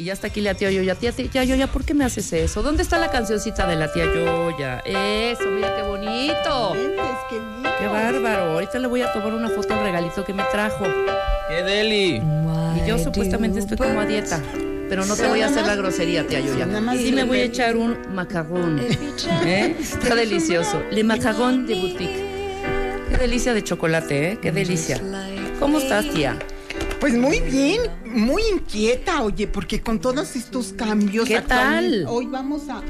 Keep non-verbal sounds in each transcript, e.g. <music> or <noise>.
Y ya está aquí la tía Yoya. Tía, tía Yoya, ¿por qué me haces eso? ¿Dónde está la cancioncita de la tía Yoya? Eso, mira qué bonito. Qué bárbaro. Ahorita le voy a tomar una foto al regalito que me trajo. ¡Qué deli! Y yo supuestamente estoy como a dieta. Pero no te voy a hacer la grosería, tía Yoya. Sí me voy a echar un macarrón. <laughs> ¿Eh? Está delicioso. Le macarrón de boutique. Qué delicia de chocolate, ¿eh? Qué delicia. ¿Cómo estás, tía? Pues muy bien, muy inquieta, oye, porque con todos estos cambios. ¿Qué tal? Hoy vamos a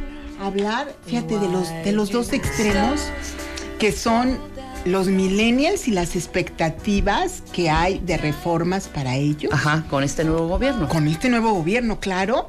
hablar, fíjate, de los, de los dos extremos que son los millennials y las expectativas que hay de reformas para ellos. Ajá, con este nuevo gobierno. Con este nuevo gobierno, claro,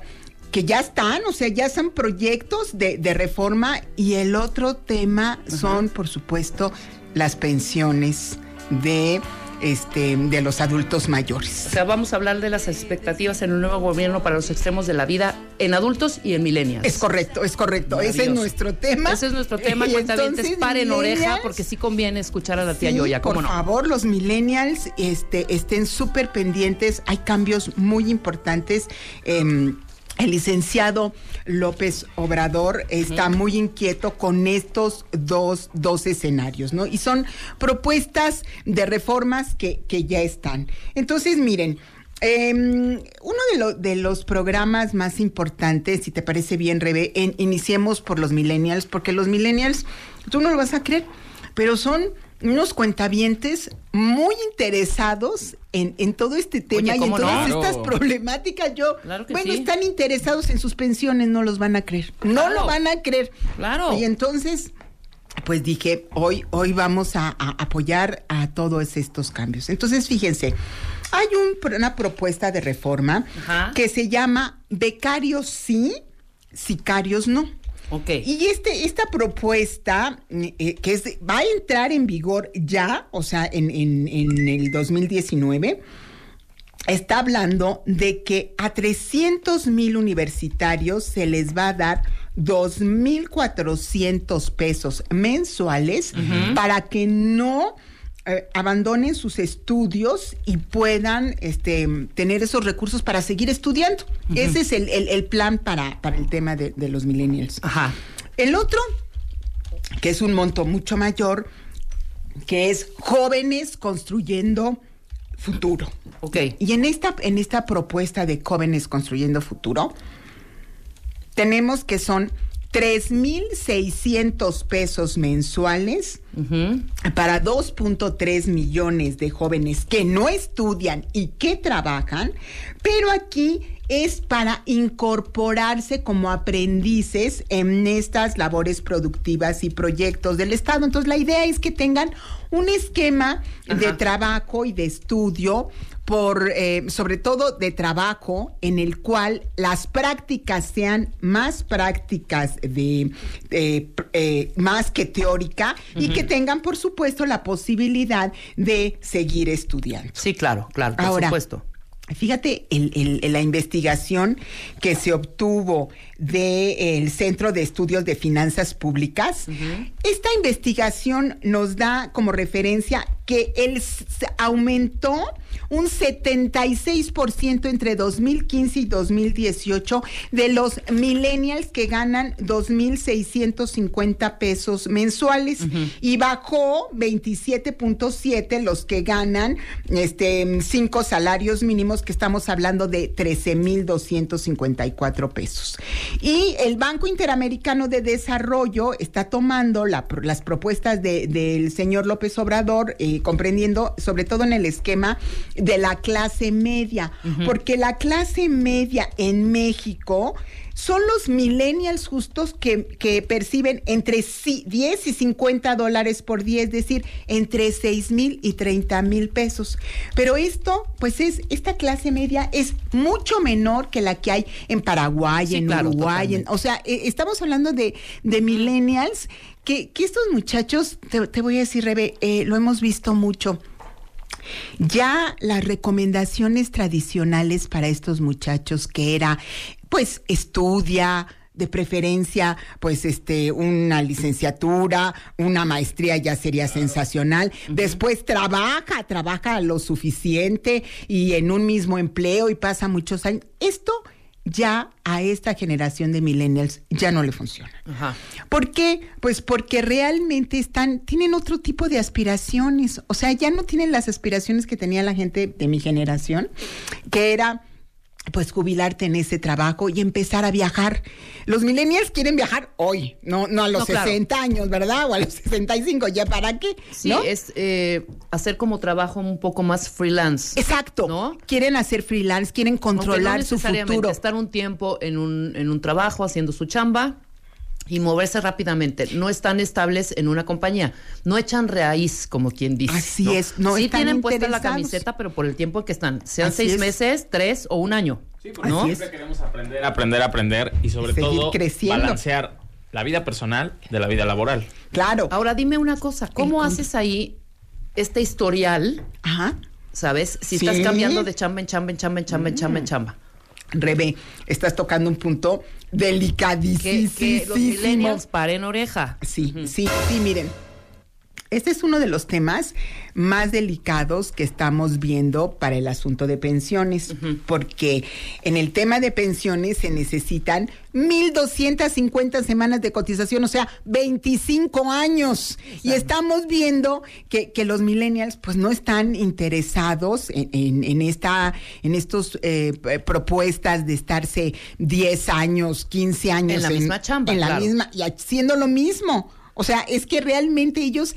que ya están, o sea, ya son proyectos de, de reforma y el otro tema son, por supuesto, las pensiones de este, de los adultos mayores. O sea, vamos a hablar de las expectativas en un nuevo gobierno para los extremos de la vida en adultos y en millennials. Es correcto, es correcto. Ese es nuestro tema. Ese es nuestro tema. <laughs> Cuentavientes, paren oreja porque sí conviene escuchar a la tía Yoya. ¿cómo por no? favor, los millennials este, estén súper pendientes. Hay cambios muy importantes. Eh, el licenciado López Obrador está muy inquieto con estos dos, dos escenarios, ¿no? Y son propuestas de reformas que, que ya están. Entonces, miren, eh, uno de, lo, de, los programas más importantes, si te parece bien, Rebe, en, iniciemos por los millennials, porque los millennials, tú no lo vas a creer, pero son unos cuentavientes muy interesados en, en todo este tema Oye, y en ¿cómo todas no? estas problemáticas. Yo, Claro que bueno, sí. están interesados en sus pensiones, no los van a creer. No Claro. lo van a creer. Claro. Y entonces, pues dije, hoy, hoy vamos a, a apoyar a todos estos cambios. Entonces, fíjense, hay un- una propuesta de reforma Ajá. que se llama becarios sí, sicarios no. Ok. Y este, esta propuesta, eh, que es, va a entrar en vigor ya, o sea, en, en- en el 2019, está hablando de que a 300 mil universitarios se les va a dar 2.400 pesos mensuales para que no eh, abandonen sus estudios y puedan este, tener esos recursos para seguir estudiando. Ese es el, el- el plan para, para el tema de, de los millennials. Ajá. El otro, que es un monto mucho mayor, que es jóvenes construyendo futuro. Ok. Y en esta, en esta propuesta de jóvenes construyendo futuro, tenemos que son 3.600 pesos mensuales para 2.3 millones de jóvenes que no estudian y que trabajan, pero aquí es para incorporarse como aprendices en estas labores productivas y proyectos del Estado. Entonces la idea es que tengan un esquema de trabajo y de estudio por eh, sobre todo de trabajo en el cual las prácticas sean más prácticas de eh, eh, más que teórica y que tengan por supuesto la posibilidad de seguir estudiando. Sí, claro, claro, por Ahora, supuesto. Fíjate el- el- la investigación que se obtuvo del Centro de Estudios de Finanzas Públicas. Esta investigación nos da como referencia que el aumentó un 76% entre 2015 y 2018 de los millennials que ganan 2.650 pesos mensuales y bajó 27.7 los que ganan este cinco salarios mínimos que estamos hablando de 13.254 pesos. Y el Banco Interamericano de Desarrollo está tomando la las propuestas de- del señor López Obrador, eh, comprendiendo sobre todo en el esquema de la clase media, porque la clase media en México son los millennials justos que, que perciben entre si- 10 y 50 dólares por día, es decir, entre 6 mil y 30 mil pesos. Pero esto, pues es, esta clase media es mucho menor que la que hay en Paraguay, Sí, en claro, Uruguay, en- o sea, eh, estamos hablando de, de millennials, que, que estos muchachos, te, te voy a decir, Rebe, eh, lo hemos visto mucho. Ya las recomendaciones tradicionales para estos muchachos, que era, pues, estudia, de preferencia, pues, este, una licenciatura, una maestría ya sería sensacional. Después trabaja, trabaja lo suficiente y en un mismo empleo y pasa muchos años. Esto ya a esta generación de millennials ya no le funciona. Ajá. ¿Por qué? Pues porque realmente están, tienen otro tipo de aspiraciones. O sea, ya no tienen las aspiraciones que tenía la gente de mi generación, que era pues jubilarte en ese trabajo y empezar a viajar. Los millennials quieren viajar hoy, no, no a los 60 años, ¿verdad? O a los <laughs> 65, ¿ya para qué? Sí, es eh, hacer como trabajo un poco más freelance. Exacto. ¿no? Quieren hacer freelance, quieren controlar su futuro. Estar un tiempo en un, en un trabajo haciendo su chamba y moverse rápidamente. No están estables en una compañía. No echan raíz, como quien dice. Así es. No sí tienen puesta la camiseta, pero por el tiempo que están. Sean seis meses, tres o un año. Sí, porque siempre queremos aprender, aprender, aprender y sobre todo balancear la vida personal de la vida laboral. Claro. Ahora dime una cosa. ¿Cómo haces ahí este historial? Ajá. ¿Sabes? Si estás cambiando de chamba en chamba, en chamba, en chamba, en chamba, en chamba. Rebe, estás tocando un punto delicadísimo. Que, los millennials paren oreja. Sí, sí, sí, miren. Este es uno de los temas más delicados que estamos viendo para el asunto de pensiones, porque en el tema de pensiones se necesitan 1.250 semanas de cotización, o sea, 25 años. Y estamos viendo que, los millennials pues no están interesados en, esta, en estos eh, propuestas de estarse 10 años, 15 años en la misma chamba. En la misma, y haciendo lo mismo. O sea, es que realmente ellos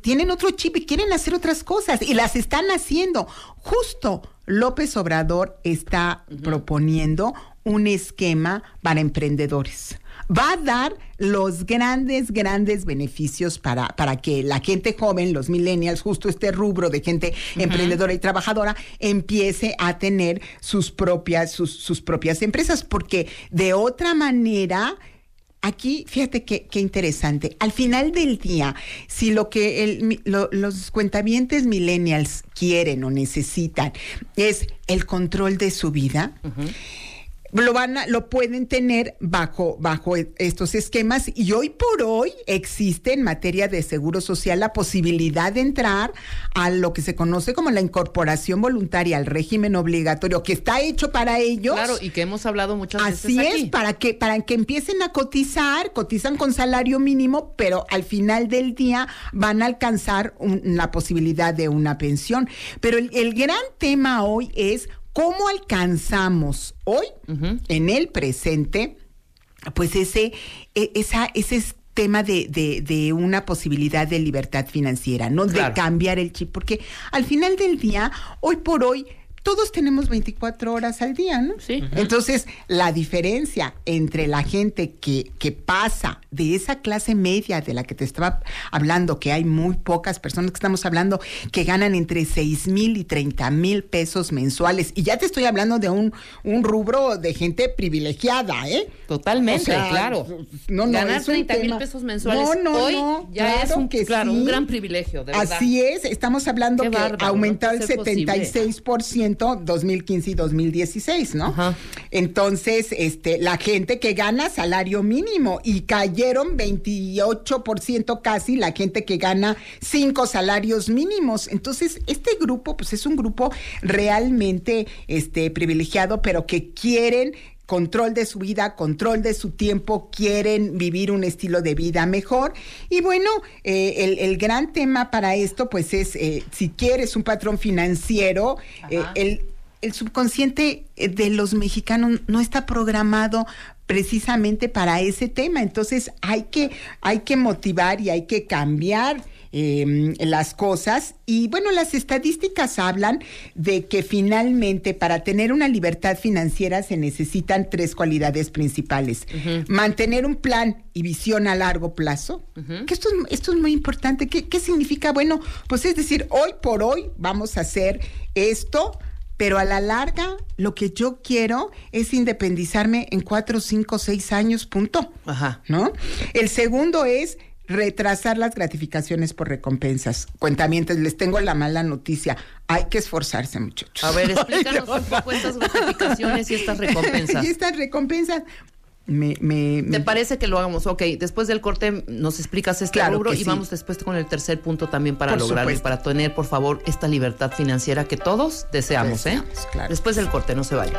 tienen otro chip y quieren hacer otras cosas y las están haciendo. Justo López Obrador está proponiendo un esquema para emprendedores. Va a dar los grandes, grandes beneficios para, para que la gente joven, los millennials, justo este rubro de gente emprendedora y trabajadora, empiece a tener sus propias, sus, sus propias empresas, porque de otra manera Aquí, fíjate qué, interesante. Al final del día, si lo que los cuentavientes millennials quieren o necesitan es el control de su vida, lo van a, lo pueden tener bajo, bajo estos esquemas y hoy por hoy existe en materia de seguro social la posibilidad de entrar a lo que se conoce como la incorporación voluntaria al régimen obligatorio que está hecho para ellos. Claro, y que hemos hablado muchas veces. Así es, para que, para que empiecen a cotizar, cotizan con salario mínimo, pero al final del día van a alcanzar la posibilidad de una pensión. Pero el gran tema hoy es ¿Cómo alcanzamos hoy, en el presente, pues ese, e, esa, ese tema de, de, una posibilidad de libertad financiera, ¿no? De cambiar el chip, porque al final del día, hoy por hoy, todos tenemos 24 horas al día, ¿no? Sí. Entonces, la diferencia entre la gente que, que pasa de esa clase media de la que te estaba hablando, que hay muy pocas personas que estamos hablando que ganan entre 6 mil y 30 mil pesos mensuales. Y ya te estoy hablando de un, un rubro de gente privilegiada, ¿eh? Totalmente, claro. No, no, Ganar 30 mil pesos mensuales no, no, hoy ya es un, claro, un gran privilegio, de verdad. Así es, estamos hablando que aumentó el 76%. 2015 y 2016, ¿no? Entonces, este, la gente que gana salario mínimo y cayeron 28% casi la gente que gana cinco salarios mínimos. Entonces, este grupo, pues es un grupo realmente este, privilegiado, pero que quieren control de su vida, control de su tiempo, quieren vivir un estilo de vida mejor. Y bueno, eh, el, gran tema para esto, pues es, eh, si quieres un patrón financiero, eh, el, el subconsciente de los mexicanos no está programado precisamente para ese tema. Entonces hay que, hay que motivar y hay que cambiar Em, las cosas. Y bueno, las estadísticas hablan de que finalmente para tener una libertad financiera se necesitan tres cualidades principales. Mantener un plan y visión a largo plazo, que esto es, esto es muy importante. ¿Qué, ¿Qué significa? Bueno, pues es decir, hoy por hoy vamos a hacer esto pero a la larga lo que yo quiero es independizarme en cuatro, cinco, seis años, punto. Ajá. ¿No? El segundo es retrasar las gratificaciones por recompensas. Cuentamientos, les tengo la mala noticia. Hay que esforzarse, muchachos. A ver, <laughs> explícanos un poco estas gratificaciones y estas recompensas. <laughs> y estas recompensas. Me, ¿Te parece que lo hagamos? Ok, después del corte nos explicas este rubro y vamos después con el tercer punto también para lograr y para tener, por favor, esta libertad financiera que todos deseamos, ¿eh? Después del corte, no se vaya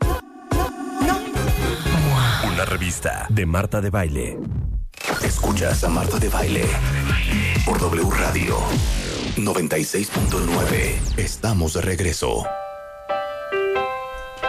Una revista de Marta de Baile. Escuchas a Marta de Baile por W Radio 96.9. Estamos de regreso.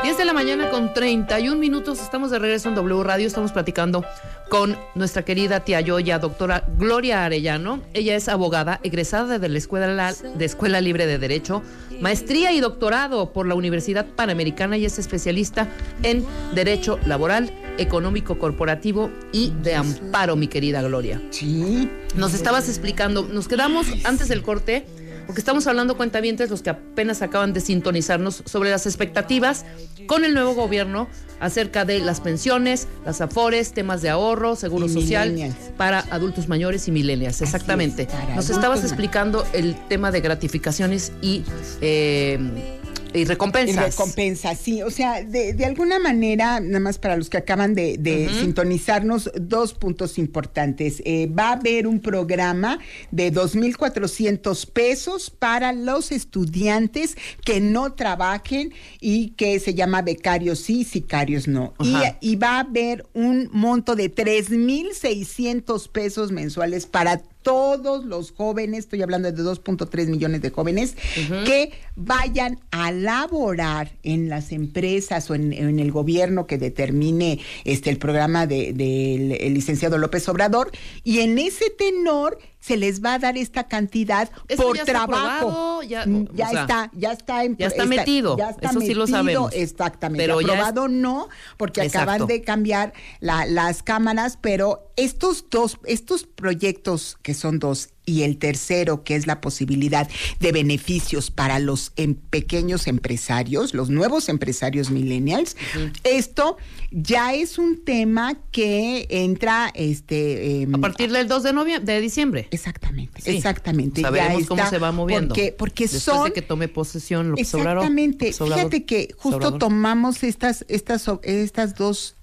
10 de la mañana con 31 minutos. Estamos de regreso en W Radio. Estamos platicando con nuestra querida tía Yoya, doctora Gloria Arellano. Ella es abogada, egresada de la Escuela, de Escuela Libre de Derecho, maestría y doctorado por la Universidad Panamericana y es especialista en Derecho Laboral, Económico Corporativo y de Amparo, mi querida Gloria. Sí. Nos estabas explicando, nos quedamos antes del corte porque estamos hablando cuentavientes los que apenas acaban de sintonizarnos sobre las expectativas con el nuevo gobierno acerca de las pensiones, las afores, temas de ahorro, seguro social para adultos mayores y millennials. Exactamente. Nos estabas explicando el tema de gratificaciones y eh, y recompensas. Y recompensas, sí. O sea, de, de, alguna manera, nada más para los que acaban de, sintonizarnos, dos puntos importantes. Eh, va a haber un programa de 2.400 pesos para los estudiantes que no trabajen y que se llama becarios sí, sicarios no. Y, y, va a haber un monto de 3.600 pesos mensuales para todos los jóvenes, estoy hablando de 2.3 millones de jóvenes, que vayan a laborar en las empresas o en, el gobierno que determine este el programa del de, licenciado López Obrador y en ese tenor se les va a dar esta cantidad por trabajo. ya, mm, está, ya está ya está metido. Ya está Eso sí lo sabemos. Exactamente. Pero aprobado no, porque acaban de cambiar las cámaras, pero estos dos, estos proyectos que son dos y el tercero, que es la posibilidad de beneficios para los em, pequeños empresarios, los nuevos empresarios millennials. Esto ya es un tema que entra este em, a partir del 2 de noviembre de diciembre. Exactamente, exactamente. Sabemos cómo se va moviendo. Porque, porque son de que tome posesión lo Exactamente. Fíjate que justo tomamos estas estas estas dos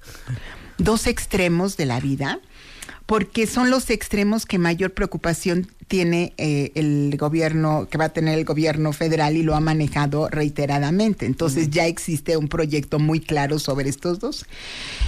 dos extremos de la vida porque son los extremos que mayor preocupación tiene eh, el gobierno, que va a tener el gobierno federal y lo ha manejado reiteradamente. Entonces ya existe un proyecto muy claro sobre estos dos.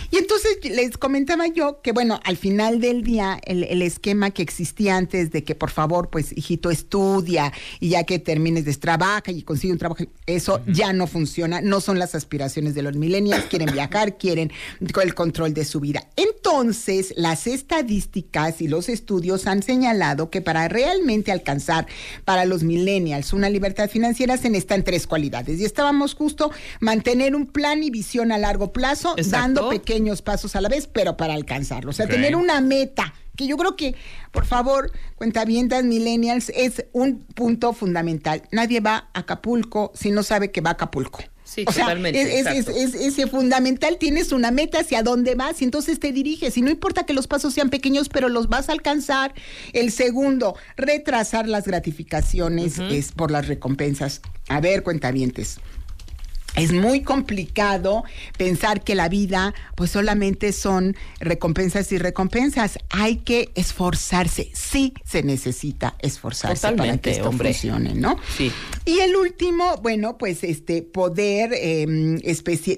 Y entonces les comentaba yo que, bueno, al final del día, el, esquema que existía antes de que, por favor, pues, hijito, estudia y ya que termines de trabaja y consigue un trabajo, eso ya no funciona. No son las aspiraciones de los millennials. Quieren <coughs> viajar, quieren el control de su vida. Entonces, las estadísticas y los estudios han señalado que para realmente alcanzar para los millennials una libertad financiera se necesitan tres cualidades. Y estábamos justo mantener un plan y visión a largo plazo, dando pequeños pasos a la vez, pero para alcanzarlo. O sea, tener una meta que yo creo que, por favor, cuentavientas millennials, es un punto fundamental. Nadie va a Acapulco si no sabe que va a Acapulco. Sí, totalmente. Es, es, es, fundamental, tienes una meta hacia dónde vas y entonces te diriges. Y no importa que los pasos sean pequeños, pero los vas a alcanzar. El segundo, retrasar las gratificaciones es por las recompensas. A ver, cuentavientes es muy complicado pensar que la vida pues solamente son recompensas y recompensas. Hay que esforzarse. Sí se necesita esforzarse para que esto funcione, ¿no? Sí. Y el último, bueno, pues este poder em,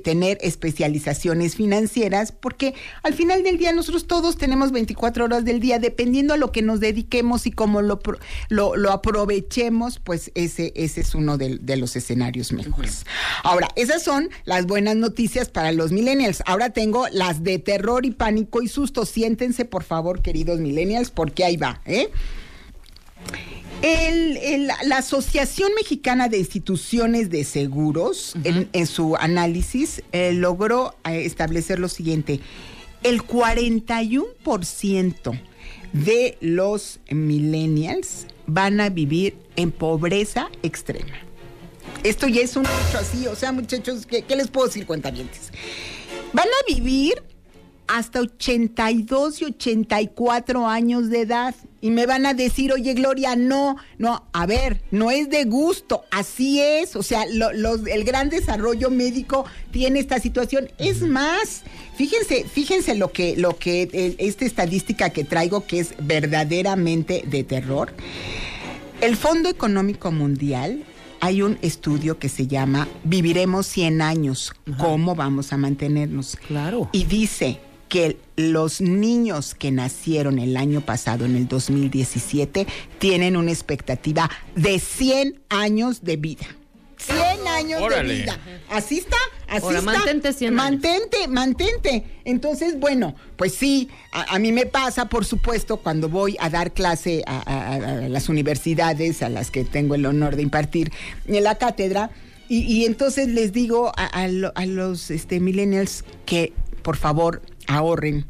tener especializaciones financieras porque al final del día nosotros todos tenemos 24 horas del día dependiendo a lo que nos dediquemos y cómo lo, lo, aprovechemos, pues ese, ese es uno de, los escenarios mejores. Ahora, esas son las buenas noticias para los millennials. Ahora tengo las de terror y pánico y susto. Siéntense, por favor, queridos millennials, porque ahí va, ¿eh? la Asociación Mexicana de Instituciones de Seguros, en, su análisis, eh, logró eh, establecer lo siguiente. El 41% de los millennials van a vivir en pobreza extrema Esto ya es un hecho así, o sea, muchachos, ¿qué, qué les puedo decir, cuentavientes? Van a vivir hasta 82 y 84 años de edad. Y me van a decir, oye Gloria, no, no, a ver, no es de gusto, así es. O sea, el gran desarrollo médico tiene esta situación. Es más, fíjense, fíjense lo que, lo que, eh, esta estadística que traigo que es verdaderamente de terror. El Fondo Económico Mundial hay un estudio que se llama Viviremos 100 años, ¿cómo vamos a mantenernos? Claro. Y dice, que los niños que nacieron el año pasado, en el 2017, tienen una expectativa de 100 años de vida. 100 años de vida. Así está, así está. Mantente 100 Mantente, mantente. Entonces, bueno, pues sí, a, mí me pasa, por supuesto, cuando voy a dar clase a, las universidades a las que tengo el honor de impartir en la cátedra. Y, entonces les digo a, los este, millennials que, por favor, ahorren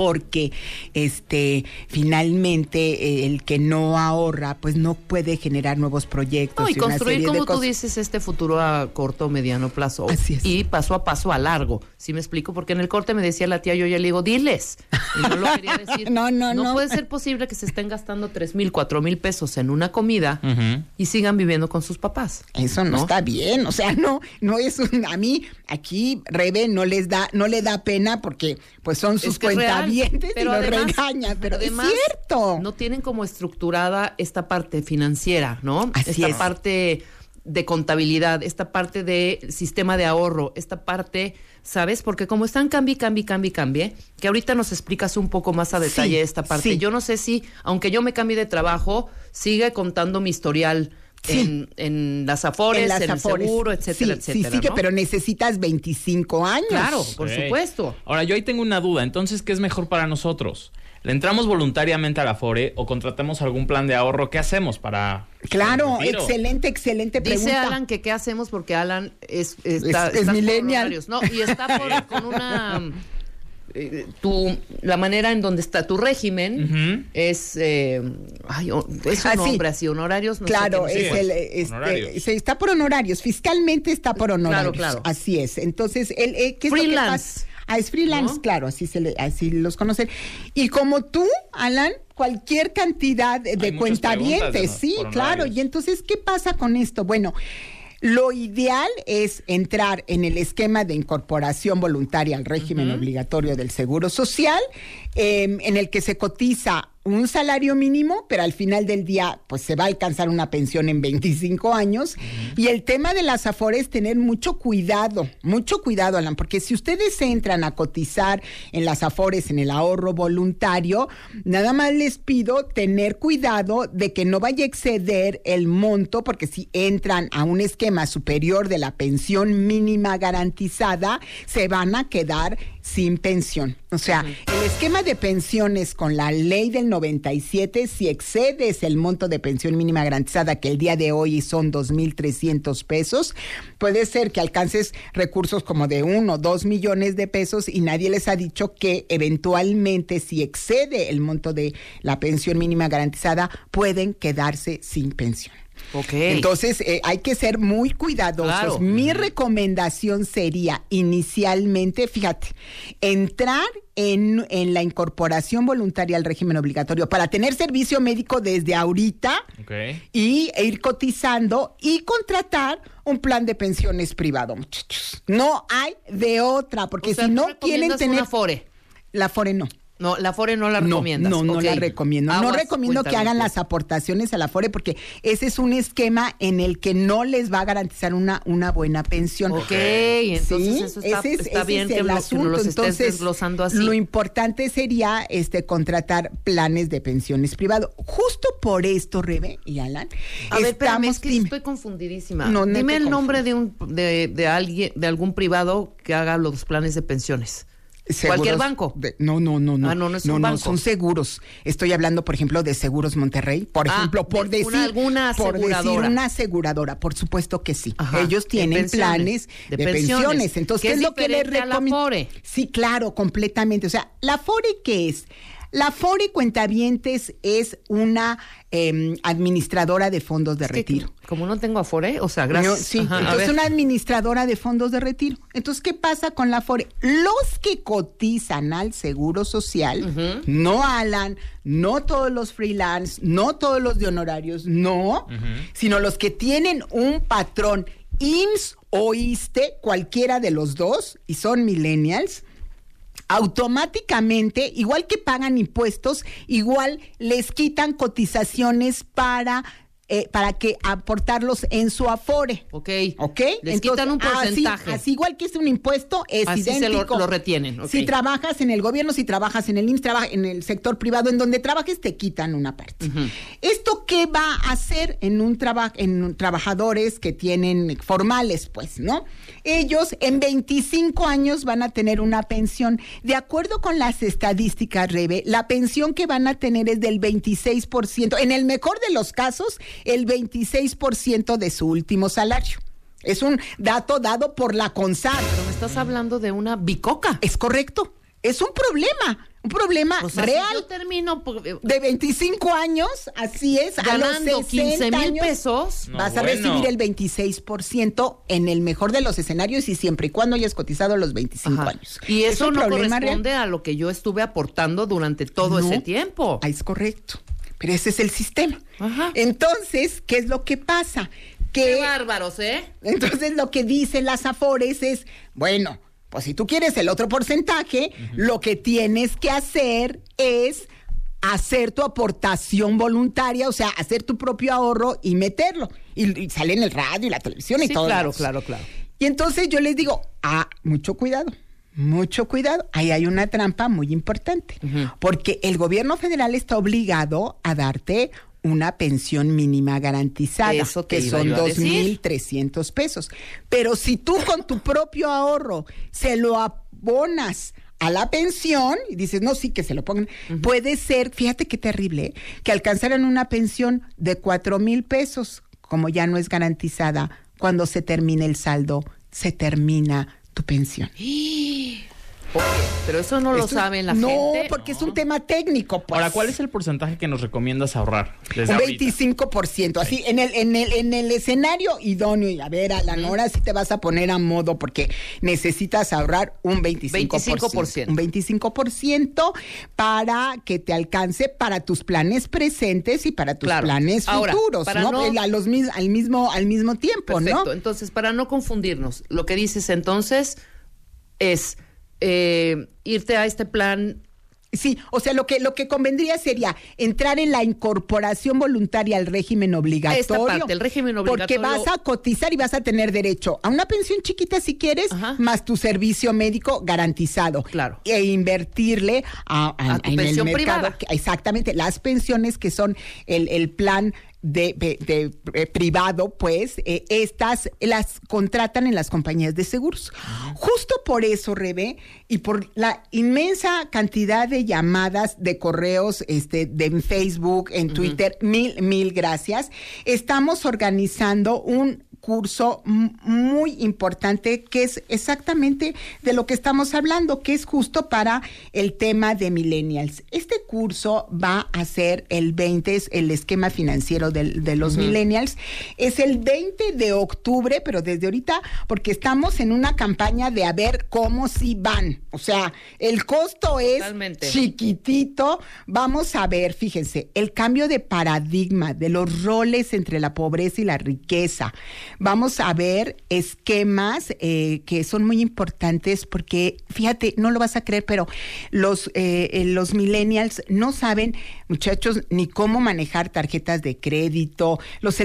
porque este finalmente eh, el que no ahorra pues no puede generar nuevos proyectos y, construir como tú dices este futuro a corto o mediano plazo y paso a paso a largo. ¿sí me explico? porque en el corte me decía la tía yo ya le digo diles. Y no lo <laughs> quería decir. No, no, no, puede ser posible que se estén gastando tres mil cuatro mil pesos en una comida y sigan viviendo con sus papás eso no, está bien o sea no no es un, a mí aquí Rebe no les da no le da pena porque pues son sus cuentas pero además, pero es cierto. No tienen como estructurada esta parte financiera, ¿no? esta parte de contabilidad, esta parte de sistema de ahorro, esta parte, ¿sabes? Porque como están cambie, cambie, cambie, cambie, que ahorita nos explicas un poco más a detalle esta parte. Yo no sé si, aunque yo me cambie de trabajo, sigue contando mi historial en, las afores, en, el seguro, etcétera, etcétera. Sí, sí, pero necesitas 25 años. Claro, por supuesto. Ahora, yo ahí tengo una duda. Entonces, ¿qué es mejor para nosotros? ¿Le entramos voluntariamente a la Afore o contratamos algún plan de ahorro? ¿Qué hacemos para.? Claro, excelente, excelente pregunta. Dice Alan que qué hacemos porque Alan es, está, es, millennial. ¿no? Y está <laughs> con una eh, tu, la manera en donde está tu régimen es, eh, ay, es un ah, nombre así, honorarios. No claro, es el, este, está por honorarios, fiscalmente está por honorarios. Claro, claro. Así es. Entonces, el, eh, ¿qué es freelance. ah, es freelance, claro, así se le, así los conocen. Y como tú, Alan, cualquier cantidad de cuentavientes, sí, claro. Y entonces, ¿qué pasa con esto? Bueno, lo ideal es entrar en el esquema de incorporación voluntaria al régimen obligatorio del Seguro Social, em, en el que se cotiza un salario mínimo, pero al final del día, pues se va a alcanzar una pensión en 25 años. Y el tema de las afores, tener mucho cuidado, mucho cuidado, Alan, porque si ustedes entran a cotizar en las afores, en el ahorro voluntario, nada más les pido tener cuidado de que no vaya a exceder el monto, porque si entran a un esquema superior de la pensión mínima garantizada, se van a quedar sin pensión. O sea, el esquema de pensiones con la ley del 97, si excedes el monto de pensión mínima garantizada, que el día de hoy son 2.300 pesos, puede ser que alcances recursos como de uno o dos millones de pesos y nadie les ha dicho que eventualmente si excede el monto de la pensión mínima garantizada, pueden quedarse sin pensión. Entonces, eh, hay que ser muy cuidadosos. Mi recomendación sería inicialmente, fíjate, entrar en, en, la incorporación voluntaria al régimen obligatorio para tener servicio médico desde ahorita y e ir cotizando y contratar un plan de pensiones privado, muchachos. No hay de otra, porque si no quieren tener... Fore. La Fore no. No, la FORE no la recomiendas. No, no, la recomiendo. no recomiendo que hagan las aportaciones a la FORE porque ese es un esquema en el que no les va a garantizar una, una buena pensión. Ok, entonces eso está, ese es, bien que, lo, los estés desglosando así. Lo importante sería este contratar planes de pensiones privados. Justo por esto, Rebe y Alan, a ver, espérame, es que estoy confundidísima. No, Dime el nombre de un de, de alguien de algún privado que haga los planes de pensiones. ¿Cualquier banco? no, no, no, no. Ah, no, no es un banco. son seguros. Estoy hablando, por ejemplo, de Seguros Monterrey. Por ah, ejemplo, por decir. alguna por decir una aseguradora. Por supuesto que sí. Ellos tienen planes de, pensiones. Entonces, ¿qué es, lo que les recomiendo? Sí, claro, completamente. O sea, la FORE, ¿qué es? La Fore Cuentavientes es una em, administradora de fondos de retiro. como no tengo Afore, o sea, gracias. sí, entonces una administradora de fondos de retiro. Entonces, ¿qué pasa con la Afore? Los que cotizan al Seguro Social, no Alan, no todos los freelance, no todos los de honorarios, no, sino los que tienen un patrón IMSS o ISTE, cualquiera de los dos, y son millennials, automáticamente, igual que pagan impuestos, igual les quitan cotizaciones para eh, para que aportarlos en su afore. Ok. Ok. Les quitan un porcentaje. Así, igual que es un impuesto, es así idéntico. Se lo, retienen. Si trabajas en el gobierno, si trabajas en el IMSS, trabajas en el sector privado, en donde trabajes, te quitan una parte. ¿Esto qué va a hacer en un trabajo, en trabajadores que tienen formales, pues, ¿no? Ellos en 25 años van a tener una pensión. De acuerdo con las estadísticas, Rebe, la pensión que van a tener es del 26%. En el mejor de los casos, el 26% de su último salario. Es un dato dado por la CONSAR. Pero me estás hablando de una bicoca. Es correcto. Es un problema, un problema real. yo termino eh, de 25 años, así es, ganando a los 15 mil pesos, vas a recibir el 26% en el mejor de los escenarios y siempre y cuando hayas cotizado los 25 años. Y eso no corresponde a lo que yo estuve aportando durante todo ese tiempo. Ah, es correcto. Pero ese es el sistema. Entonces, ¿qué es lo que pasa? Que, Qué bárbaros, ¿eh? Entonces, lo que dicen las Afores es, bueno, pues si tú quieres el otro porcentaje, lo que tienes que hacer es hacer tu aportación voluntaria, o sea, hacer tu propio ahorro y meterlo. Y, sale en el radio y la televisión y todo. Claro, claro, claro. Y entonces yo les digo, ah, mucho cuidado mucho cuidado, ahí hay una trampa muy importante, porque el gobierno federal está obligado a darte una pensión mínima garantizada, que son 2.300 pesos. Pero si tú con tu propio ahorro se lo abonas a la pensión y dices, no, sí, que se lo pongan, puede ser, fíjate qué terrible, ¿eh? que alcanzaran una pensión de cuatro mil pesos, como ya no es garantizada, cuando se termine el saldo, se termina tu pensión. <gasps> Pero eso no lo saben la gente. No, porque es un tema técnico. Pues. Ahora, ¿cuál es el porcentaje que nos recomiendas ahorrar? un 25%. Así, en el, en, el, en el escenario idóneo, y a ver, a la Nora sí te vas a poner a modo porque necesitas ahorrar un 25%. 25%. Un 25% para que te alcance para tus planes presentes y para tus planes futuros, ¿no? los, al, mismo, al mismo tiempo, Perfecto. Entonces, para no confundirnos, lo que dices entonces es eh, irte a este plan Sí, o sea, lo que, lo que convendría sería entrar en la incorporación voluntaria al régimen obligatorio. Esta parte, el régimen obligatorio. Porque vas a cotizar y vas a tener derecho a una pensión chiquita si quieres, más tu servicio médico garantizado. Claro. E invertirle a, en el mercado. exactamente, las pensiones que son el, el plan de, de, eh, privado, pues, eh, estas las contratan en las compañías de seguros. Justo por eso, Rebe, y por la inmensa cantidad de llamadas, de correos, este, de en Facebook, en Twitter, mil, mil gracias. Estamos organizando un curso muy importante que es exactamente de lo que estamos hablando, que es justo para el tema de millennials. Este curso va a ser el 20, es el esquema financiero de, los millennials, es el 20 de octubre, pero desde ahorita, porque estamos en una campaña de a ver cómo si van. O sea, el costo es chiquitito. Vamos a ver, fíjense, el cambio de paradigma de los roles entre la pobreza y la riqueza vamos a ver esquemas eh, que son muy importantes porque, fíjate, no lo vas a creer, pero los, eh, eh, los millennials no saben, muchachos, ni cómo manejar tarjetas de crédito, los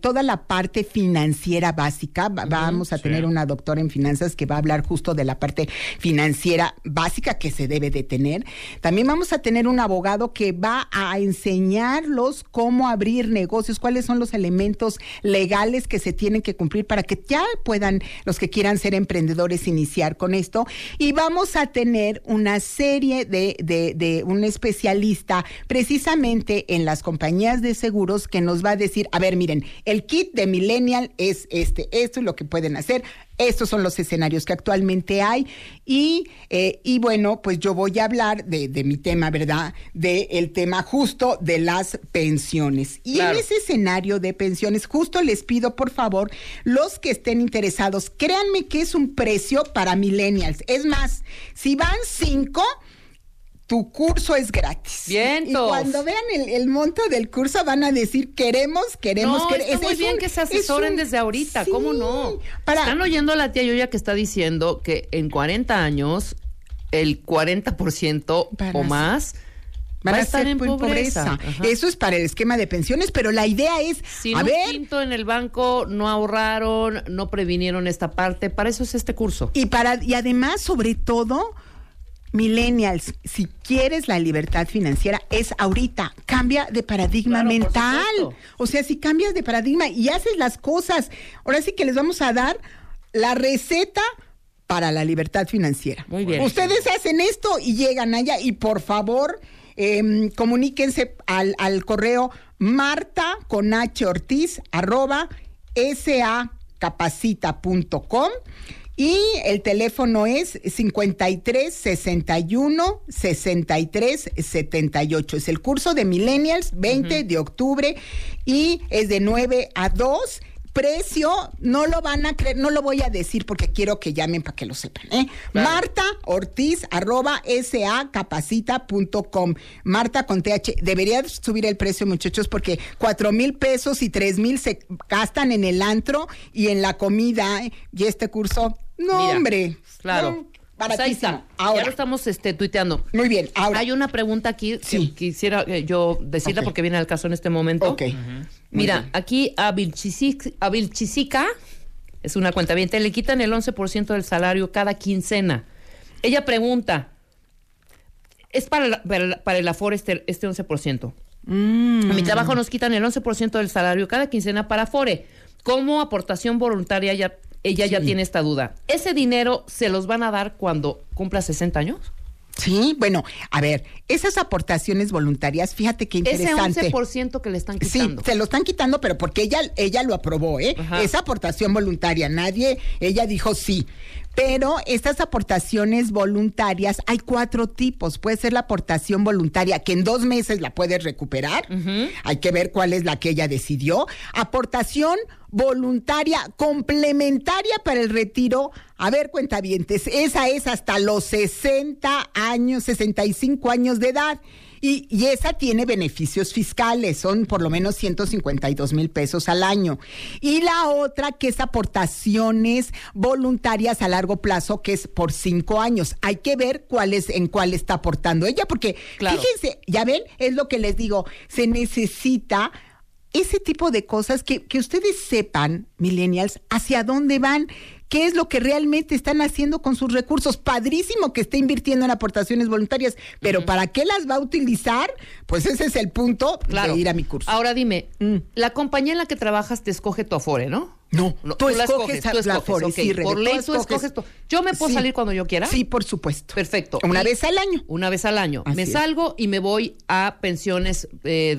toda la parte financiera básica. vamos a tener una doctora en finanzas que va a hablar justo de la parte financiera básica que se debe de tener. También vamos a tener un abogado que va a enseñarlos cómo abrir negocios, cuáles son los elementos legales legales que se tienen que cumplir para que ya puedan los que quieran ser emprendedores iniciar con esto. Y vamos a tener una serie de, de, un especialista precisamente en las compañías de seguros que nos va a decir, a ver, miren, el kit de Millennial es este, esto es lo que pueden hacer Estos son los escenarios que actualmente hay y, eh, y bueno, pues yo voy a hablar de, de mi tema, ¿verdad? De el tema justo de las pensiones. Y en ese escenario de pensiones, justo les pido, por favor, los que estén interesados, créanme que es un precio para millennials. Es más, si van cinco, tu curso es gratis. Bien. Y cuando vean el, monto del curso van a decir, queremos, queremos, no, Está muy bien que se asesoren desde ahorita, ¿cómo no? Están oyendo a la tía Yoya que está diciendo que en 40 años el 40% o más... Van a, estar en pobreza. Eso es para el esquema de pensiones, pero la idea es, si a ver, quinto en el banco, no ahorraron, no previnieron esta parte, para eso es este curso. Y para y además, sobre todo, millennials, si quieres la libertad financiera, es ahorita. Cambia de paradigma mental. O sea, si cambias de paradigma y haces las cosas, ahora sí que les vamos a dar la receta para la libertad financiera. Muy bien. Ustedes hacen esto y llegan allá y por favor em, comuníquense al, al, correo marta con h ortiz arroba sacapacita.com y el teléfono es 53 61 63 78. Es el curso de Millennials, 20 de octubre y es de 9 a 2 precio, no lo van a creer, no lo voy a decir porque quiero que llamen para que lo sepan. ¿eh? Marta Ortiz, arroba sacapacita.com. Marta con TH. Debería subir el precio, muchachos, porque cuatro mil pesos y tres mil se gastan en el antro y en la comida. ¿eh? Y este curso, no, hombre. Claro. Pues ahí está. Ahora. Ya lo estamos este, tuiteando. Muy bien. Ahora. Hay una pregunta aquí que quisiera eh, yo decirla porque viene al caso en este momento. Ok. Mira, aquí a Vilchisica, es una cuenta bien, le quitan el 11% del salario cada quincena. Ella pregunta, ¿es para, para, el Afore este, este 11%? Mm. A mi trabajo nos quitan el 11% del salario cada quincena para Afore. Como aportación voluntaria, ya, ella ya tiene esta duda. ¿Ese dinero se los van a dar cuando cumpla 60 años? Sí, bueno, a ver, esas aportaciones voluntarias, fíjate qué interesante. Ese 11% que le están quitando. Sí, se lo están quitando, pero porque ella, ella lo aprobó, ¿eh? Esa aportación voluntaria, nadie, ella dijo sí. Pero estas aportaciones voluntarias, hay cuatro tipos. Puede ser la aportación voluntaria, que en dos meses la puedes recuperar. Hay que ver cuál es la que ella decidió. Aportación voluntaria complementaria para el retiro. A ver, cuentavientes, esa es hasta los 60 años, 65 años de edad. Y, y, esa tiene beneficios fiscales, son por lo menos 152 mil pesos al año. Y la otra que es aportaciones voluntarias a largo plazo, que es por cinco años. Hay que ver cuál es, en cuál está aportando ella, porque fíjense, ya ven, es lo que les digo, se necesita ese tipo de cosas que, que ustedes sepan, millennials, hacia dónde van qué es lo que realmente están haciendo con sus recursos. Padrísimo que esté invirtiendo en aportaciones voluntarias, pero ¿para qué las va a utilizar? Pues ese es el punto de ir a mi curso. Ahora dime, mm. la compañía en la que trabajas te escoge tu Afore, ¿no? No, tú, escoges, tú escoges, Por ley tú escoges, ¿Yo me puedo salir cuando yo quiera? Sí, por supuesto. Perfecto. Una vez al año. Una vez al año. me salgo y me voy a pensiones eh,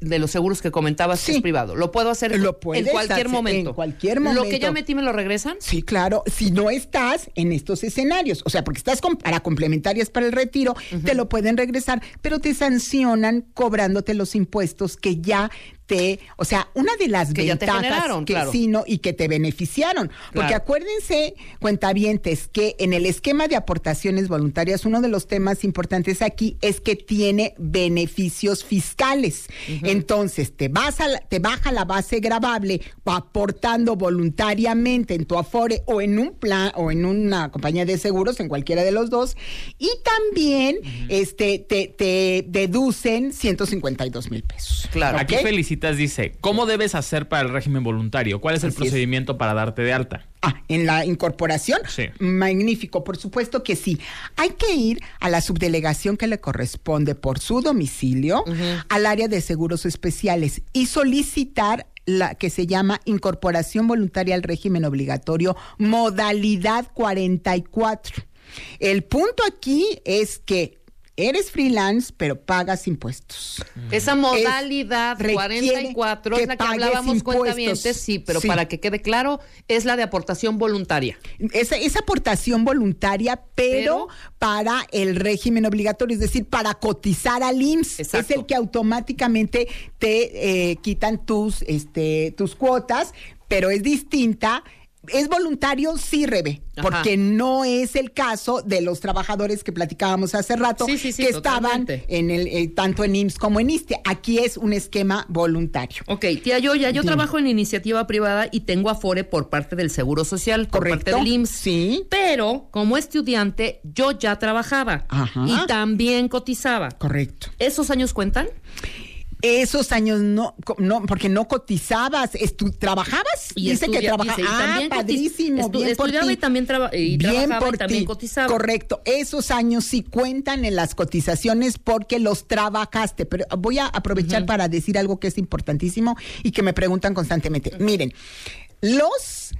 de, los seguros que comentabas que es privado. Lo puedo hacer lo en cualquier momento. En cualquier momento. Lo que ya metí me lo regresan. Sí, claro. Si no estás en estos escenarios, o sea, porque estás para complementarias para el retiro, te lo pueden regresar, pero te sancionan cobrándote los impuestos que ya te, o sea, una de las que ventajas que sí, no, y que te beneficiaron. Porque acuérdense, cuentavientes, que en el esquema de aportaciones voluntarias, uno de los temas importantes aquí es que tiene beneficios fiscales. Entonces, te vas a te baja la base grabable aportando voluntariamente en tu Afore o en un plan o en una compañía de seguros, en cualquiera de los dos, y también este te, te deducen 152 mil pesos. Claro, aquí dice, ¿cómo debes hacer para el régimen voluntario? ¿Cuál es el procedimiento para darte de alta? Ah, en la incorporación. Sí. Magnífico, por supuesto que sí. Hay que ir a la subdelegación que le corresponde por su domicilio al área de seguros especiales y solicitar la que se llama incorporación voluntaria al régimen obligatorio, modalidad 44. El punto aquí es que eres freelance, pero pagas impuestos. Esa modalidad 44 es la que hablábamos cuentavientes, sí, pero para que quede claro, es la de aportación voluntaria. Esa, esa aportación voluntaria, pero, para el régimen obligatorio, es decir, para cotizar al IMSS. Es el que automáticamente te eh, quitan tus, este, tus cuotas, pero es distinta es voluntario, sí, Rebe, porque no es el caso de los trabajadores que platicábamos hace rato, que estaban en el, eh, tanto en IMSS como en ISTE. Aquí es un esquema voluntario. Ok, tía Yoya, yo trabajo en iniciativa privada y tengo afore por parte del Seguro Social, por parte del IMSS. Sí. Pero como estudiante, yo ya trabajaba y también cotizaba. Correcto. ¿Esos años cuentan? Esos años no, no porque no cotizabas, trabajabas. Y dice que trabajaba. Ah, padrísimo. bien estudiaba y también y bien por y también cotizaba. Correcto. Esos años sí cuentan en las cotizaciones porque los trabajaste. Pero voy a aprovechar para decir algo que es importantísimo y que me preguntan constantemente. Miren, los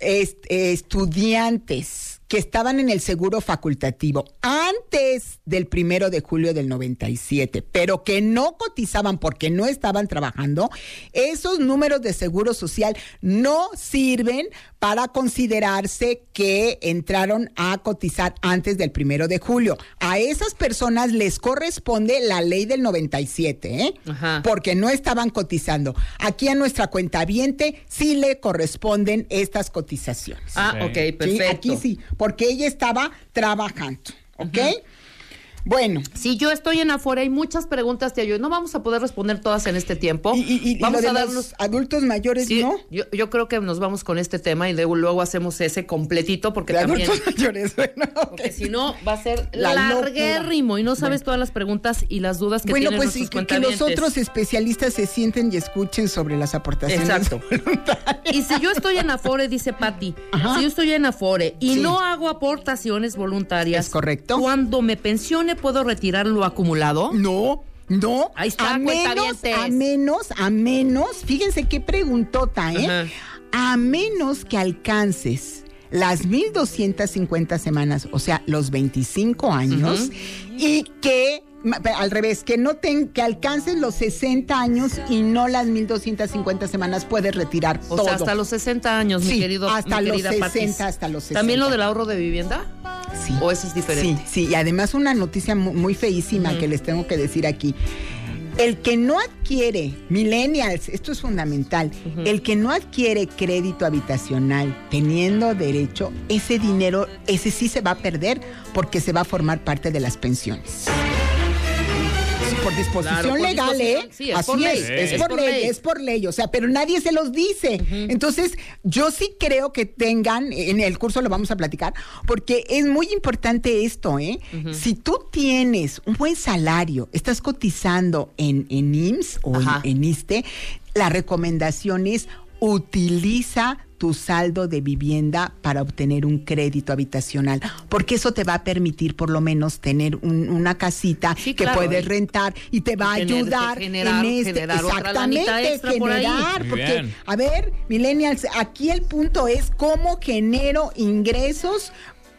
estudiantes que estaban en el seguro facultativo antes del primero de julio del 97, pero que no cotizaban porque no estaban trabajando, esos números de seguro social no sirven para considerarse que entraron a cotizar antes del primero de julio. A esas personas les corresponde la ley del 97, ¿eh? porque no estaban cotizando. Aquí a nuestra cuenta viente sí le corresponden estas cotizaciones. Ah, ok, perfecto. Aquí sí porque ella estaba trabajando, ¿ok? Bueno. Si yo estoy en afuera, hay muchas preguntas, te ayudo. No vamos a poder responder todas en este tiempo. Y, vamos a darnos. Los adultos mayores, ¿no? Yo, creo que nos vamos con este tema y luego, luego hacemos ese completito porque de también. Adultos <laughs> mayores, bueno, <laughs> Porque si no, va a ser La larguérrimo y no sabes todas las preguntas y las dudas que bueno, tienen pues, que, que los otros especialistas se sienten y escuchen sobre las aportaciones. Exacto. y si yo estoy en Afore, dice Patti, si yo estoy en Afore y no hago aportaciones voluntarias. Es correcto. Cuando me pensione puedo retirar lo acumulado? No. No, Ahí está, a menos, a menos, a menos, fíjense qué preguntota, ¿eh? A menos que alcances las 1250 semanas, o sea, los 25 años, y que al revés, que no ten, que alcances los 60 años y no las 1250 semanas puedes retirar o todo. sea, hasta los 60 años, mi querido hasta los 60, hasta los 60. ¿También lo del ahorro de vivienda? Sí. ¿O eso es diferente? Sí, sí, y además una noticia muy, feísima que les tengo que decir aquí. El que no adquiere, millennials, esto es fundamental, el que no adquiere crédito habitacional teniendo derecho, ese dinero, ese sí se va a perder porque se va a formar parte de las pensiones por disposición legal, ¿eh? Sí, es por ley. Es, por, ley, es por ley, o sea, pero nadie se los dice. Entonces, yo sí creo que tengan, en el curso lo vamos a platicar, porque es muy importante esto, ¿eh? Si tú tienes un buen salario, estás cotizando en, en IMSS o en, en ISTE, la recomendación es utiliza tu saldo de vivienda para obtener un crédito habitacional, porque eso te va a permitir por lo menos tener una casita que puedes rentar y te va a ayudar generar, en este exactamente generar, porque a ver, millennials, aquí el punto es cómo genero ingresos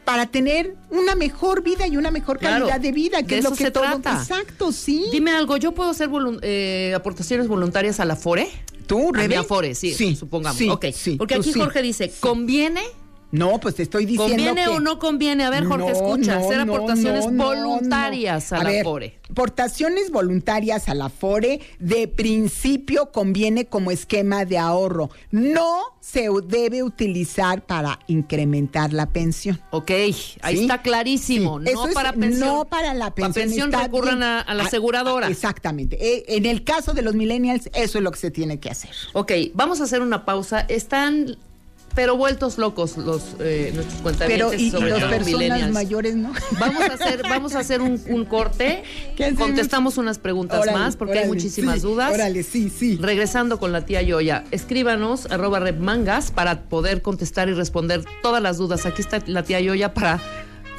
para tener una mejor vida y una mejor calidad de vida, que es lo que se trata. Exacto, sí. Dime algo, ¿yo puedo hacer eh, aportaciones voluntarias a la FORE? ¿Tú, Rebe? Afore, sí, sí, supongamos. Sí, ok, porque aquí Jorge dice, ¿conviene no, pues te estoy diciendo. ¿Conviene o no conviene? A ver, Jorge, escucha, hacer aportaciones voluntarias a, la FORE. Aportaciones voluntarias a la FORE de principio conviene como esquema de ahorro. No se debe utilizar para incrementar la pensión. Ok, ahí está clarísimo. No para pensión. No para la pensión. Para pensión recurran a, la aseguradora. exactamente. Eh, en el caso de los millennials, eso es lo que se tiene que hacer. Ok, vamos a hacer una pausa. Están pero vueltos locos los eh, nuestros cuentavientes pero y, sobre y personas mayores no vamos a hacer vamos a hacer un, un corte. <laughs> Contestamos unas preguntas más porque hay muchísimas dudas. órale sí sí. Regresando con la tía Yoya escríbanos arroba repmangas para poder contestar y responder todas las dudas. Aquí está la tía Yoya para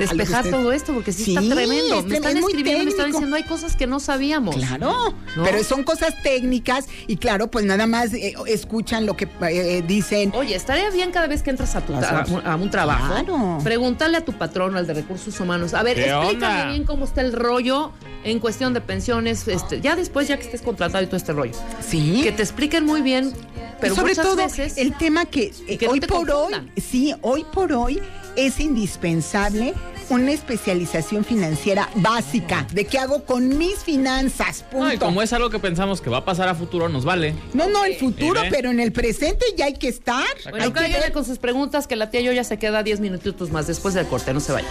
despejar todo esto, porque sí, está tremendo. Me están escribiendo, me están diciendo, hay cosas que no sabíamos. Claro, pero son cosas técnicas y claro, pues nada más eh, escuchan lo que eh, dicen. Oye, estaría bien cada vez que entras a, tu a, un trabajo, claro. pregúntale a tu patrón, al de recursos humanos, a ver, explícame bien cómo está el rollo en cuestión de pensiones, este, ya después, ya que estés contratado y todo este rollo. Sí. Que te expliquen muy bien, pero sobre muchas todo veces, el tema que, que hoy por hoy, sí, hoy por hoy es indispensable una especialización financiera básica de qué hago con mis finanzas. Punto. como es algo que pensamos que va a pasar a futuro, nos vale. No, no, el futuro, pero en el presente ya hay que estar. Bueno, cállate con sus preguntas, que la tía yo ya se queda 10 minutitos más después del corte, no se vaya.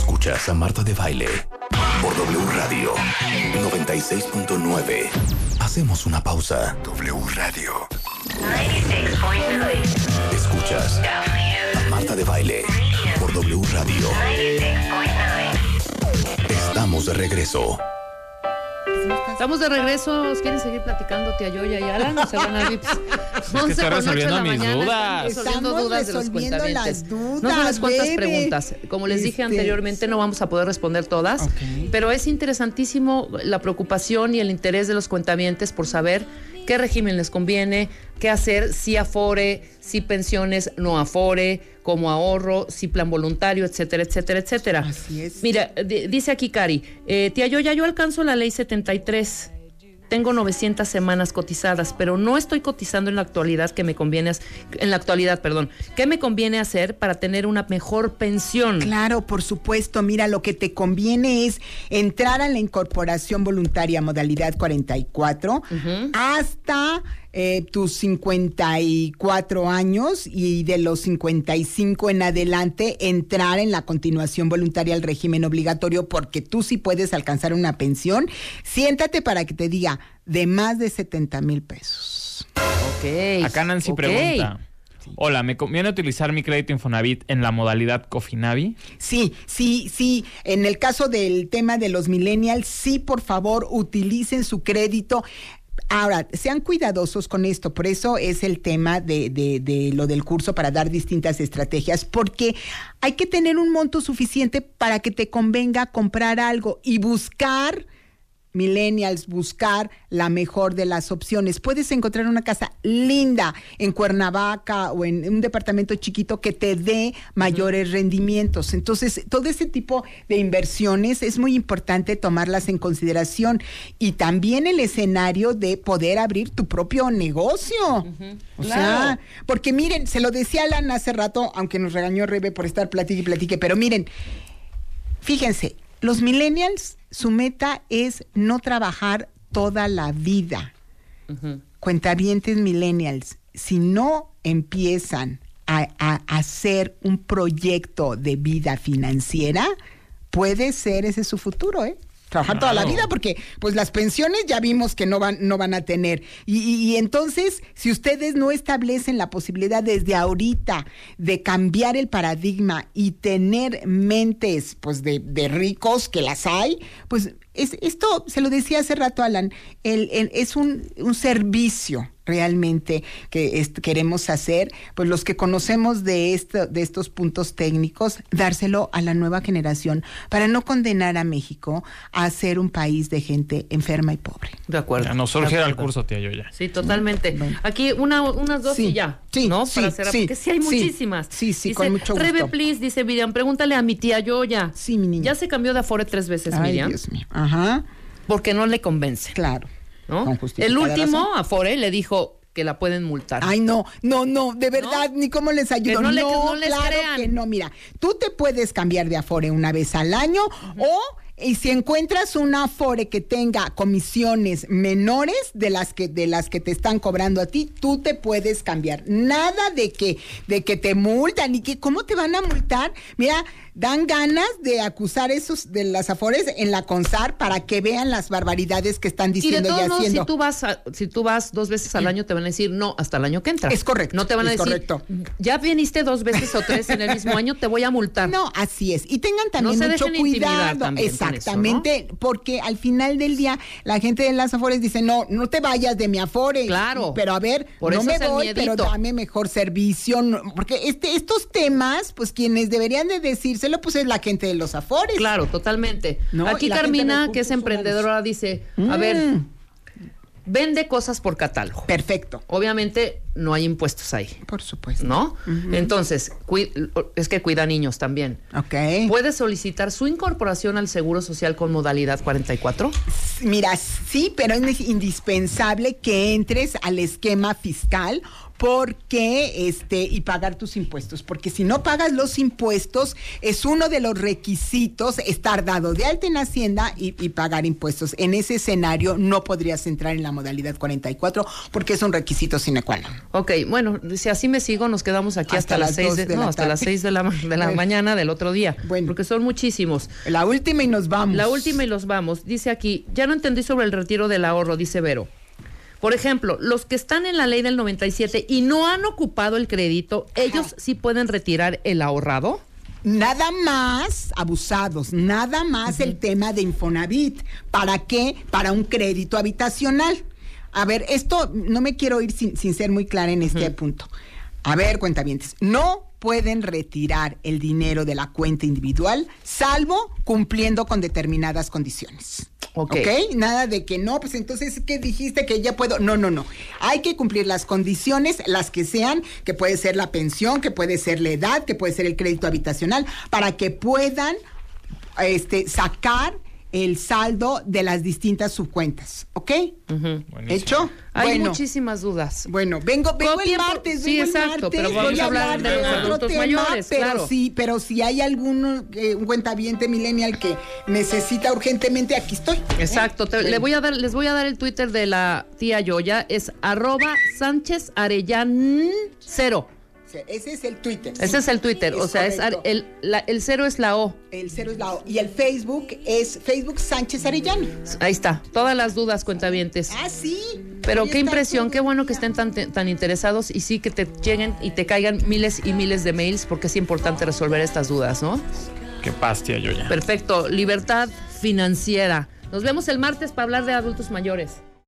Escuchas a Marta de Baile por W Radio 96.9. Hacemos una pausa. W Radio. Escuchas a Marta de Baile por W Radio. Estamos de regreso. Estamos de regreso. ¿Quieren seguir platicando, tía Yoya y Alan? ¿O se van a Vips? <laughs> Es que estoy resolviendo mis dudas. Resolviendo dudas de los. Dudas, no sabes cuántas preguntas. Como les dije este, anteriormente, no vamos a poder responder todas. Pero es interesantísimo la preocupación y el interés de los cuentavientes por saber qué régimen les conviene, qué hacer, si afore, si pensiones no afore, como ahorro, si plan voluntario, etcétera, etcétera, etcétera. Así es. Mira, dice aquí Cari, eh, tía, yo ya yo alcanzo la ley 73 tengo 900 semanas cotizadas, pero no estoy cotizando en la actualidad que me conviene, en la actualidad, perdón, ¿qué me conviene hacer para tener una mejor pensión? Claro, por supuesto, mira, lo que te conviene es entrar a la incorporación voluntaria modalidad 44 hasta eh, tus 54 años y de los 55 en adelante entrar en la continuación voluntaria al régimen obligatorio porque tú sí puedes alcanzar una pensión. Siéntate para que te diga de más de 70 mil pesos. Ok. Acá Nancy pregunta. Hola, ¿me conviene utilizar mi crédito Infonavit en la modalidad Cofinavi? Sí, sí, sí. En el caso del tema de los millennials, sí, por favor, utilicen su crédito. Ahora, sean cuidadosos con esto, por eso es el tema de, de, lo del curso para dar distintas estrategias, porque hay que tener un monto suficiente para que te convenga comprar algo y buscar millennials buscar la mejor de las opciones. Puedes encontrar una casa linda en Cuernavaca o en un departamento chiquito que te dé mayores rendimientos. Entonces, todo ese tipo de inversiones es muy importante tomarlas en consideración y también el escenario de poder abrir tu propio negocio. O sea, porque miren, se lo decía Alan hace rato, aunque nos regañó Rebe por estar platique y platique, pero miren, fíjense, los millennials, su meta es no trabajar toda la vida. Cuentavientes millennials, si no empiezan a, a, hacer un proyecto de vida financiera, puede ser ese su futuro, ¿eh? Trabajar toda la vida porque pues las pensiones ya vimos que no van no van a tener. Y, entonces si ustedes no establecen la posibilidad desde ahorita de cambiar el paradigma y tener mentes pues de, de ricos que las hay pues es, esto se lo decía hace rato Alan el, es un, un servicio realmente que queremos hacer, pues los que conocemos de, esto, de estos puntos técnicos, dárselo a la nueva generación para no condenar a México a ser un país de gente enferma y pobre. De acuerdo. Ya nos surgiera el curso, tía Yoya. Sí, totalmente. Aquí una, unas dos y ya. Sí, ¿no? Sí, para cerrar, porque sí hay muchísimas. Sí, sí, con mucho gusto. Rebe, please, dice Miriam, pregúntale a mi tía Yoya. Sí, mi niña. Ya se cambió de Afore tres veces, Ay, Miriam. Dios mío. Ajá. Porque no le convence. Claro. ¿No? El último, Afore, le dijo que la pueden multar. Ay, no, no, no, de verdad, ni cómo les ayudo. Que no, le, no, no les claro crean. que no. Mira, tú te puedes cambiar de Afore una vez al año o y si encuentras una Afore que tenga comisiones menores de las que de las que te están cobrando a ti, tú te puedes cambiar. Nada de que de que te multan y que cómo te van a multar. Mira, dan ganas de acusar esos de las Afores en la CONSAR para que vean las barbaridades que están Y de diciendo y, modos, haciendo. si tú vas a- si tú vas dos veces al año te van a decir no hasta el año que entra. Es correcto, No te van a decir correcto. ya viniste dos veces o tres en el mismo año te voy a multar. No, así es. Y tengan también se mucho cuidado. Exactamente, porque al final del día la gente de las Afores dice, no, no te vayas de mi Afore. Claro. Pero a ver, Por no me voy, pero dame mejor servicio. no- porque este, estos temas, pues quienes deberían de decírselo, pues es la gente de los Afores. Claro, totalmente. No, Aquí Carmina, que es emprendedora, dice, a ver, Mm. vende cosas por catálogo. Perfecto. Obviamente no hay impuestos ahí, Por supuesto. ¿no? Entonces, es que cuida niños también. Ok. ¿Puede solicitar su incorporación al Seguro Social con modalidad 44? Mira, sí, pero es indispensable que entres al esquema fiscal porque este y pagar tus impuestos, porque si no pagas los impuestos es uno de los requisitos estar dado de alta en Hacienda y, y pagar impuestos. En ese escenario no podrías entrar en la modalidad 44 porque es un requisito sine qua non. Ok, bueno, si así me sigo, nos quedamos aquí hasta, Hasta las las 6 dos de, de no, la hasta las 6 de la, de la mañana del otro día. Bueno. Porque son muchísimos. La última y nos vamos. La última y los vamos. Dice aquí, ya no entendí sobre el retiro del ahorro, dice Vero. Por ejemplo, los que están en la ley del 97 y no han ocupado el crédito, ¿ellos sí pueden retirar el ahorrado? Nada más abusados, nada más el tema de Infonavit. ¿Para qué? Para un crédito habitacional. A ver, esto no me quiero ir sin, sin ser muy clara en este punto. A ver, cuentavientes, no pueden retirar el dinero de la cuenta individual, salvo cumpliendo con determinadas condiciones. Ok. Nada de que no, pues entonces, ¿qué dijiste que ya puedo? No, no, no. Hay que cumplir las condiciones, las que sean, que puede ser la pensión, que puede ser la edad, que puede ser el crédito habitacional, para que puedan este, sacar el saldo de las distintas subcuentas. ¿Ok? Buenísimo. ¿Hecho? Hay bueno, muchísimas dudas. bueno, vengo, vengo el martes, sí, vengo el exacto, martes, pero vamos voy a hablar de los otro adultos mayores, pero claro. sí, pero si hay algún eh, un cuentaviente millennial que necesita urgentemente, aquí estoy. ¿eh? Exacto. te- le voy a dar, les voy a dar el Twitter de la tía Yoya. Es arroba Sánchez Arellán cero. Ese es el Twitter. Ese es el Twitter. Es o sea, es el, la- el cero es la O. El cero es la O. Y el Facebook es Facebook Sánchez Arellano. Ahí está. Todas las dudas, cuentavientes. Ah, sí. Pero Ahí qué impresión, qué bueno que estén tan, tan interesados y sí que te lleguen y te caigan miles y miles de mails porque es importante resolver estas dudas, ¿no? Qué pastia yo ya. Perfecto, libertad financiera. Nos vemos el martes para hablar de adultos mayores.